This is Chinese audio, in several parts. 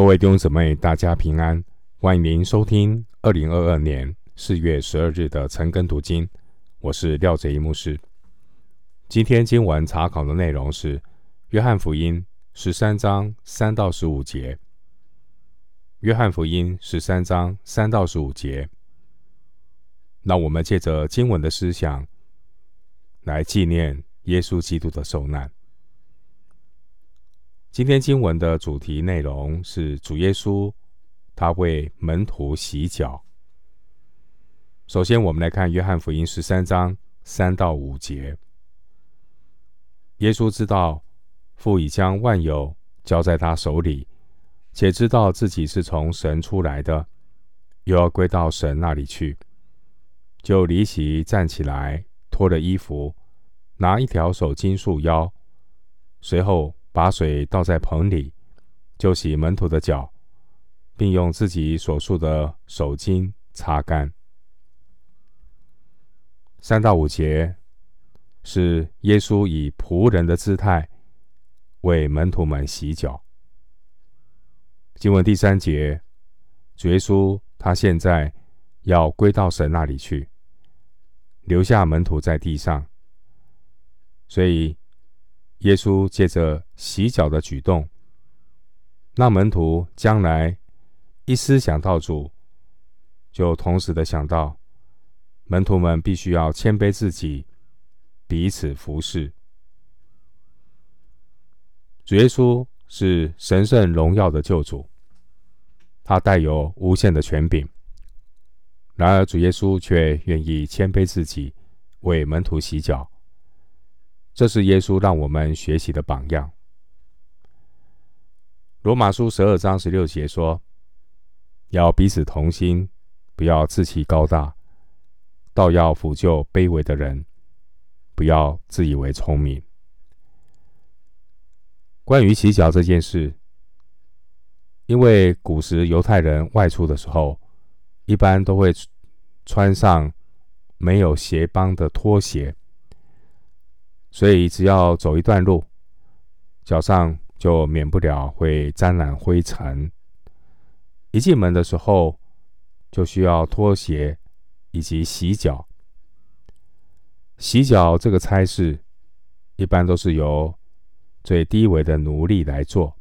各位弟兄姊妹，大家平安！欢迎您收听二零二二年四月十二日的晨更读经。我是廖哲一牧师。今天经文查考的内容是《约翰福音》十三章三到十五节。《约翰福音》十三章三到十五节，让我们借着经文的思想来纪念耶稣基督的受难。今天经文的主题内容是主耶稣，他为门徒洗脚。首先，我们来看约翰福音十三章三到五节。耶稣知道父已将万有交在他手里，且知道自己是从神出来的，又要归到神那里去，就离席站起来，脱了衣服，拿一条手巾束腰，随后。把水倒在盆里，就洗门徒的脚，并用自己所束的手巾擦干。三到五节是耶稣以仆人的姿态为门徒们洗脚。经文第三节，主耶稣他现在要归到神那里去，留下门徒在地上，所以。耶稣借着洗脚的举动，那门徒将来一思想到主，就同时的想到门徒们必须要谦卑自己，彼此服侍。主耶稣是神圣荣耀的救主，他带有无限的权柄，然而主耶稣却愿意谦卑自己，为门徒洗脚。这是耶稣让我们学习的榜样。罗马书十二章十六节说：“要彼此同心，不要自欺高大，倒要俯就卑微的人，不要自以为聪明。”关于洗脚这件事，因为古时犹太人外出的时候，一般都会穿上没有鞋帮的拖鞋。所以，只要走一段路，脚上就免不了会沾染灰尘。一进门的时候，就需要脱鞋以及洗脚。洗脚这个差事，一般都是由最低微的奴隶来做，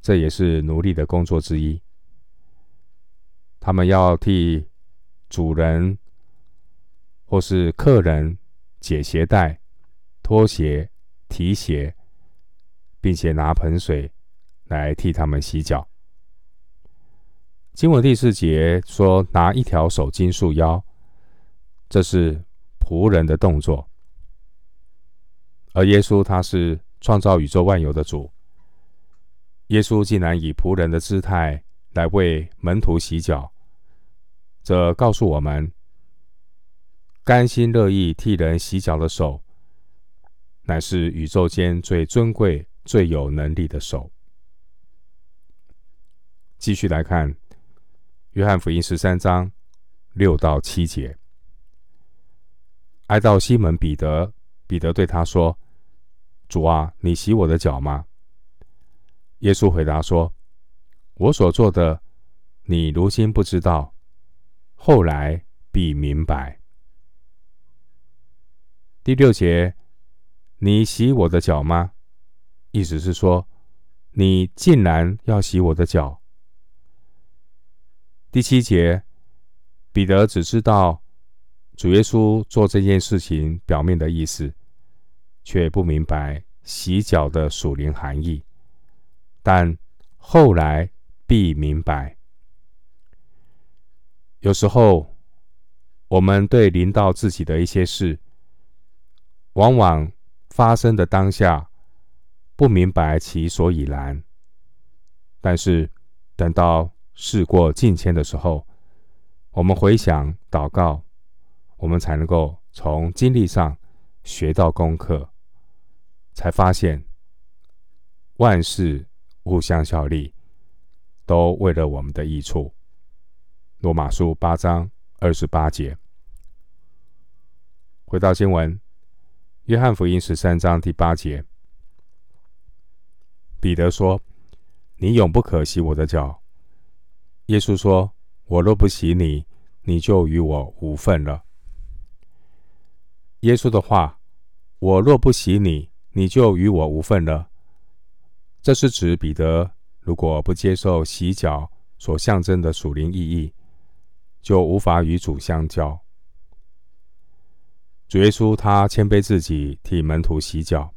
这也是奴隶的工作之一。他们要替主人或是客人解鞋带。拖鞋、提鞋，并且拿盆水来替他们洗脚。经文第四节说：“拿一条手巾束腰”，这是仆人的动作。而耶稣他是创造宇宙万有的主，耶稣竟然以仆人的姿态来为门徒洗脚，这告诉我们，甘心乐意替人洗脚的手。乃是宇宙间最尊贵、最有能力的手。继续来看《约翰福音》十三章六到七节，挨到西门彼得，彼得对他说：“主啊，你洗我的脚吗？”耶稣回答说：“我所做的，你如今不知道，后来必明白。”第六节。你洗我的脚吗？意思是说，你竟然要洗我的脚。第七节，彼得只知道主耶稣做这件事情表面的意思，却不明白洗脚的属灵含义。但后来必明白。有时候，我们对临到自己的一些事，往往。发生的当下，不明白其所以然。但是等到事过境迁的时候，我们回想祷告，我们才能够从经历上学到功课，才发现万事互相效力，都为了我们的益处。罗马书八章二十八节。回到新闻。约翰福音十三章第八节，彼得说：“你永不可洗我的脚。”耶稣说：“我若不洗你，你就与我无份了。”耶稣的话：“我若不洗你，你就与我无份了。”这是指彼得如果不接受洗脚所象征的属灵意义，就无法与主相交。主耶稣他谦卑自己，替门徒洗脚，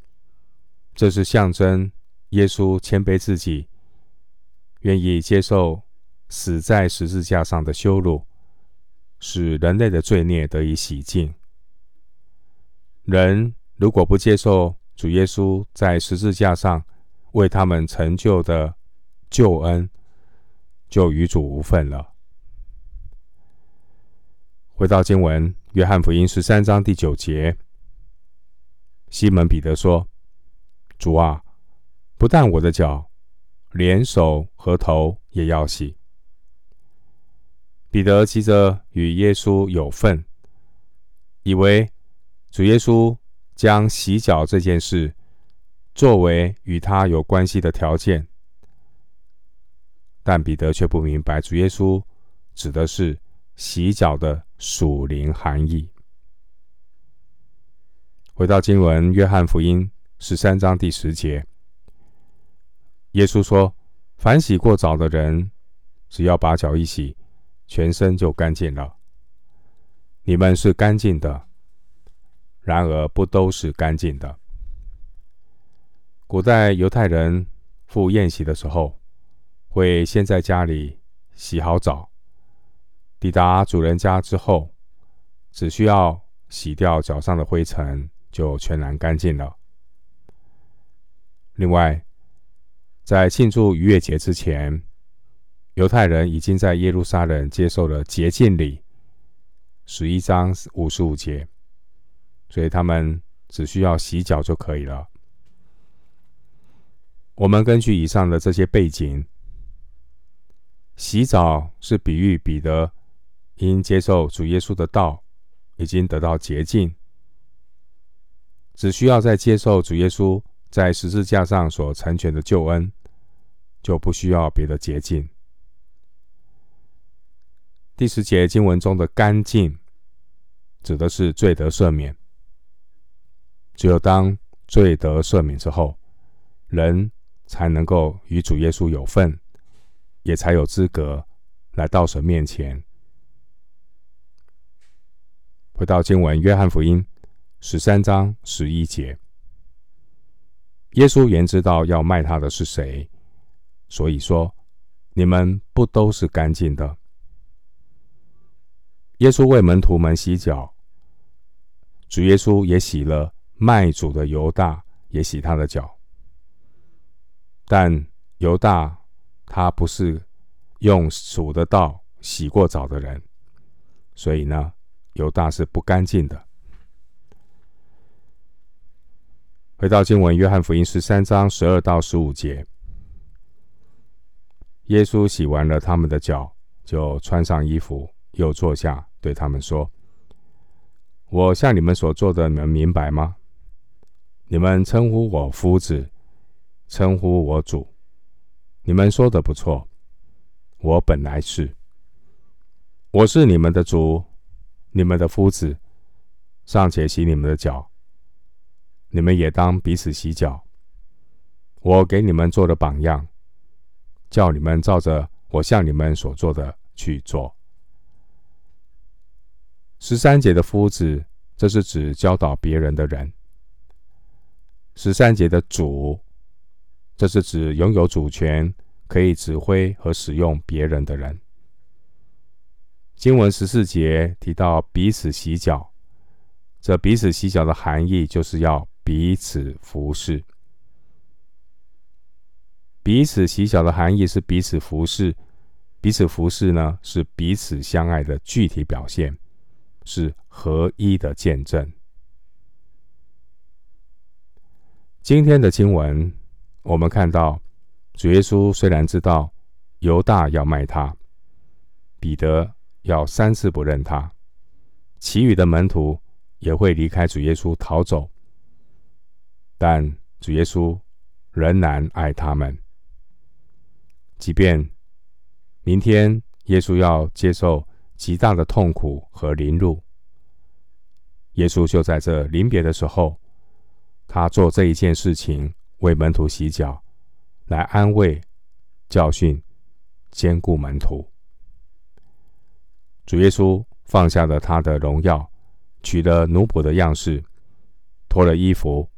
这是象征耶稣谦卑自己，愿意接受。死在十字架上的羞辱，使人类的罪孽得以洗净。人如果不接受主耶稣在十字架上为他们成就的救恩，就与主无分了。回到经文，约翰福音十三章第九节，西门彼得说：“主啊，不但我的脚，连手和头也要洗。”彼得急着与耶稣有份，以为主耶稣将洗脚这件事作为与他有关系的条件，但彼得却不明白主耶稣指的是洗脚的属灵含义。回到经文，约翰福音十三章第十节，耶稣说：“凡洗过澡的人，只要把脚一洗。”全身就干净了。你们是干净的，然而不都是干净的。古代犹太人赴宴席的时候，会先在家里洗好澡，抵达主人家之后，只需要洗掉脚上的灰尘，就全然干净了。另外，在庆祝逾越节之前，犹太人已经在耶路撒冷接受了洁净礼，十一章五十五节，所以他们只需要洗脚就可以了。我们根据以上的这些背景，洗澡是比喻彼得因接受主耶稣的道，已经得到洁净，只需要再接受主耶稣在十字架上所成全的救恩，就不需要别的洁净。第十节经文中的“干净”指的是罪得赦免。只有当罪得赦免之后，人才能够与主耶稣有份，也才有资格来到神面前。回到经文，《约翰福音》十三章十一节，耶稣原知道要卖他的是谁，所以说：“你们不都是干净的？”耶稣为门徒们洗脚，主耶稣也洗了卖主的犹大，也洗他的脚。但犹大他不是用主的道洗过澡的人，所以呢，犹大是不干净的。回到经文，约翰福音十三章十二到十五节，耶稣洗完了他们的脚，就穿上衣服，又坐下。对他们说：“我向你们所做的，你们明白吗？你们称呼我夫子，称呼我主，你们说的不错。我本来是，我是你们的主，你们的夫子，尚且洗你们的脚，你们也当彼此洗脚。我给你们做了榜样，叫你们照着我向你们所做的去做。”十三节的夫子，这是指教导别人的人；十三节的主，这是指拥有主权、可以指挥和使用别人的人。经文十四节提到彼此洗脚，这彼此洗脚的含义就是要彼此服侍。彼此洗脚的含义是彼此服侍，彼此服侍呢，是彼此相爱的具体表现。是合一的见证。今天的经文，我们看到主耶稣虽然知道犹大要卖他，彼得要三次不认他，其余的门徒也会离开主耶稣逃走，但主耶稣仍然爱他们。即便明天耶稣要接受极大的痛苦和凌辱，耶稣就在这临别的时候，他做这一件事情，为门徒洗脚，来安慰、教训、坚固门徒。主耶稣放下了他的荣耀，取了奴仆的样式，脱了衣服，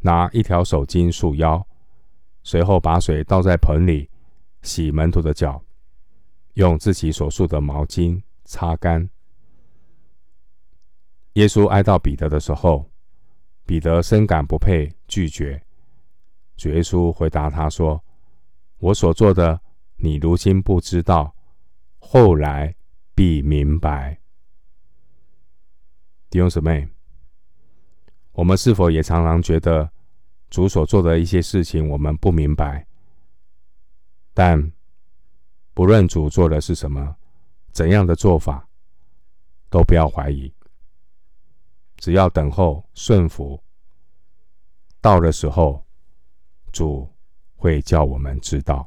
拿一条手巾束腰，随后把水倒在盆里，洗门徒的脚，用自己所束的毛巾擦干。耶稣挨到彼得的时候，彼得深感不配，拒绝。主耶稣回答他说：“我所做的，你如今不知道，后来。”必明白，弟兄姊妹，我们是否也常常觉得主所做的一些事情我们不明白？但不论主做的是什么、怎样的做法，都不要怀疑，只要等候顺服，到的时候，主会叫我们知道。